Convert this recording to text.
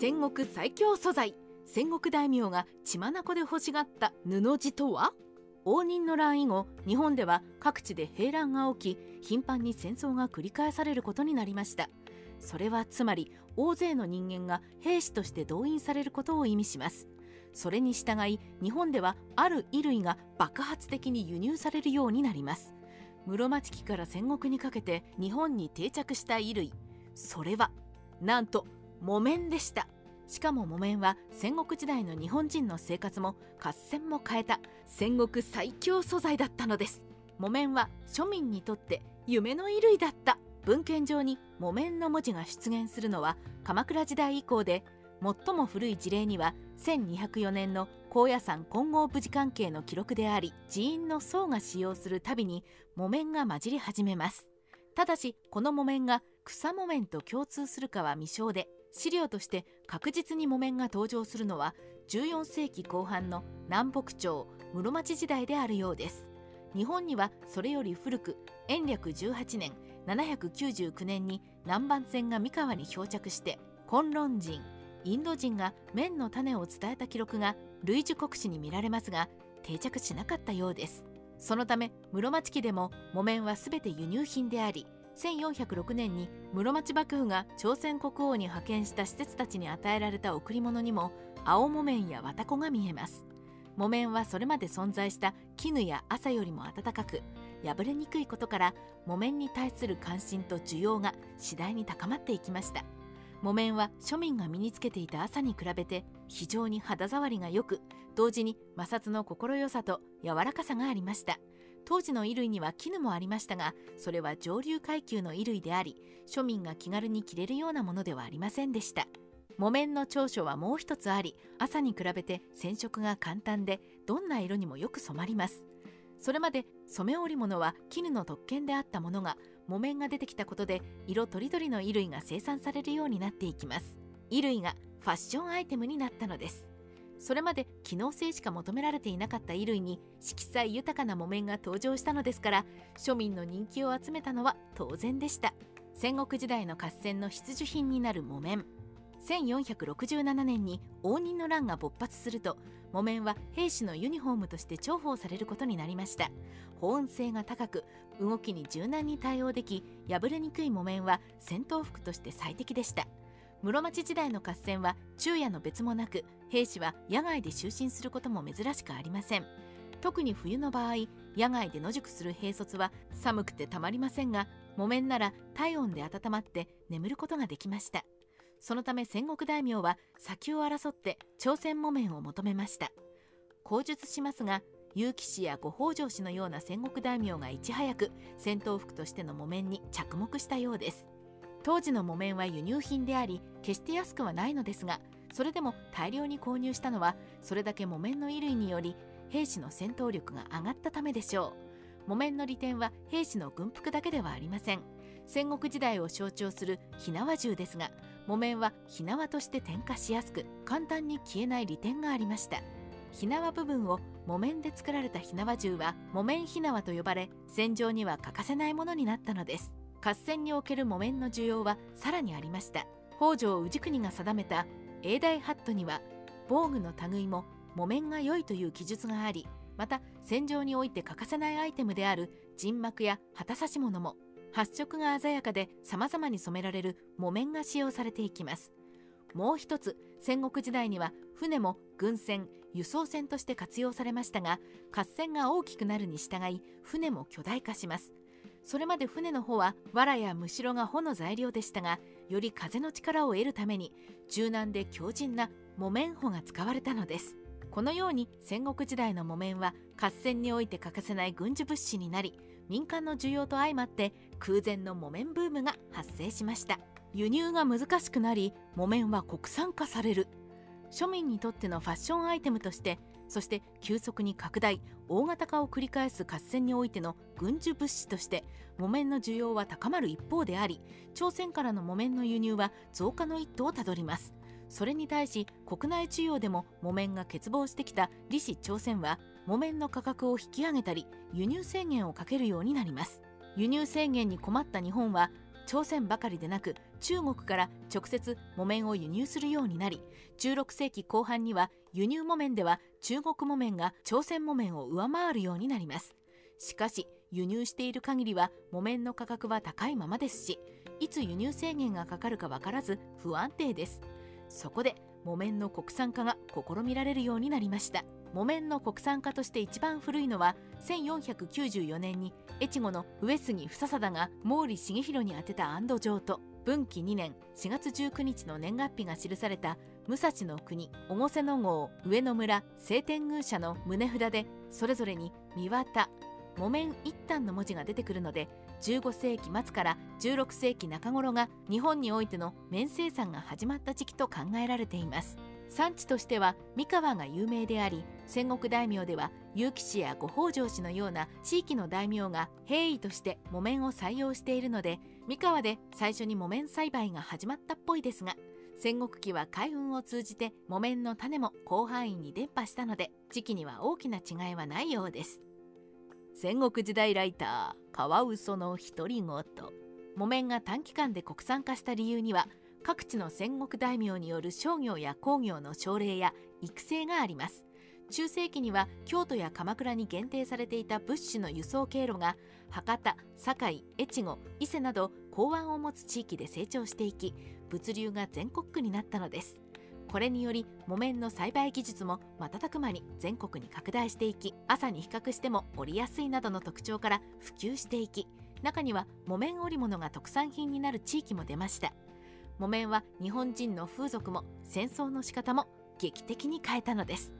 戦国最強素材。戦国大名が血眼で欲しがった布地とは？応仁の乱以後日本では各地で平乱が起き頻繁に戦争が繰り返されることになりました。それはつまり大勢の人間が兵士として動員されることを意味します。それに従い日本ではある衣類が爆発的に輸入されるようになります。室町期から戦国にかけて日本に定着した衣類。それはなんと木綿でした。しかも木綿は戦国時代の日本人の生活も合戦も変えた。戦国最強素材だったのです。木綿は庶民にとって夢の衣類だった。文献上に木綿の文字が出現するのは鎌倉時代以降で最も古い事例には1204年の高野山金剛武士関係の記録であり寺院の僧が使用するたびに木綿が混じり始めます。ただしこの木綿が草木綿と共通するかは未証で資料として確実に木綿が登場するのは14世紀後半の南北朝室町時代であるようです。日本にはそれより古く延暦18年799年に南蛮船が三河に漂着して混論人インド人が綿の種を伝えた記録が類似国史に見られますが定着しなかったようです。そのため室町期でも木綿は全て輸入品であり1406年に室町幕府が朝鮮国王に派遣した施設たちに与えられた贈り物にも青木綿や綿子が見えます。木綿はそれまで存在した絹や麻よりも暖かく破れにくいことから木綿に対する関心と需要が次第に高まっていきました。木綿は庶民が身につけていた朝に比べて非常に肌触りが良く同時に摩擦の心よさと柔らかさがありました。当時の衣類には絹もありましたがそれは上流階級の衣類であり庶民が気軽に着れるようなものではありませんでした。木綿の長所はもう一つあり朝に比べて染色が簡単でどんな色にもよく染まります。それまで染め織物は絹の特権であったものが木綿が出てきたことで色とりどりの衣類が生産されるようになっていきます。衣類がファッションアイテムになったのです。それまで機能性しか求められていなかった衣類に色彩豊かな木綿が登場したのですから庶民の人気を集めたのは当然でした。戦国時代の合戦の必需品になる木綿。1467年に応仁の乱が勃発すると木綿は兵士のユニフォームとして重宝されることになりました。保温性が高く動きに柔軟に対応でき破れにくい木綿は戦闘服として最適でした。室町時代の合戦は昼夜の別もなく兵士は野外で就寝することも珍しくありません。特に冬の場合野外で野宿する兵卒は寒くてたまりませんが木綿なら体温で温まって眠ることができました。そのため戦国大名は先を争って朝鮮木綿を求めました。口述しますが結城氏や五北条氏のような戦国大名がいち早く戦闘服としての木綿に着目したようです。当時の木綿は輸入品であり決して安くはないのですがそれでも大量に購入したのはそれだけ木綿の衣類により兵士の戦闘力が上がったためでしょう。木綿の利点は兵士の軍服だけではありません。戦国時代を象徴する火縄銃ですが木綿は火縄として点火しやすく簡単に消えない利点がありました。火縄部分を木綿で作られた火縄銃は木綿火縄と呼ばれ戦場には欠かせないものになったのです。合戦における木綿の需要はさらにありました。北条氏国が定めた永代ハットには防具の類も木綿が良いという記述がありまた戦場において欠かせないアイテムである陣幕や旗差し物も発色が鮮やかで様々に染められる木綿が使用されていきます。もう一つ戦国時代には船も軍船輸送船として活用されましたが合戦が大きくなるに従い船も巨大化します。それまで船の帆は藁やむしろが帆の材料でしたがより風の力を得るために柔軟で強靭な木綿帆が使われたのです。このように戦国時代の木綿は合戦において欠かせない軍需物資になり民間の需要と相まって空前の木綿ブームが発生しました。輸入が難しくなり木綿は国産化される。庶民にとってのファッションアイテムとしてそして急速に拡大大型化を繰り返す合戦においての軍需物資として木綿の需要は高まる一方であり朝鮮からの木綿の輸入は増加の一途をたどります。それに対し国内需要でも木綿が欠乏してきた李氏朝鮮は木綿の価格を引き上げたり輸入制限をかけるようになります。輸入制限に困った日本は朝鮮ばかりでなく中国から直接木綿を輸入するようになり16世紀後半には輸入木綿では中国木綿が朝鮮木綿を上回るようになります。しかし輸入している限りは木綿の価格は高いままですしいつ輸入制限がかかるか分からず不安定です。そこで木綿の国産化が試みられるようになりました。木綿の国産化として一番古いのは1494年に越後の上杉房貞が毛利重弘に宛てた安堵状と文紀2年4月19日の年月日が記された武蔵の国越瀬の郷上野村晴天宮社の棟札でそれぞれに「三綿」「木綿一反」の文字が出てくるので15世紀末から16世紀中頃が日本においての綿生産が始まった時期と考えられています。産地としては三河が有名であり戦国大名では結城氏や五北条氏のような地域の大名が兵医として木綿を採用しているので三河で最初に木綿栽培が始まったっぽいですが戦国期は海運を通じて木綿の種も広範囲に伝播したので時期には大きな違いはないようです。戦国時代ライターカワウソの独り言。木綿が短期間で国産化した理由には各地の戦国大名による商業や工業の奨励や育成があります。中世紀には京都や鎌倉に限定されていた物資の輸送経路が博多堺越後伊勢など港湾を持つ地域で成長していき物流が全国区になったのです。これにより木綿の栽培技術も瞬く間に全国に拡大していき朝に比較しても織りやすいなどの特徴から普及していき中には木綿織物が特産品になる地域も出ました。木綿は日本人の風俗も戦争の仕方も劇的に変えたのです。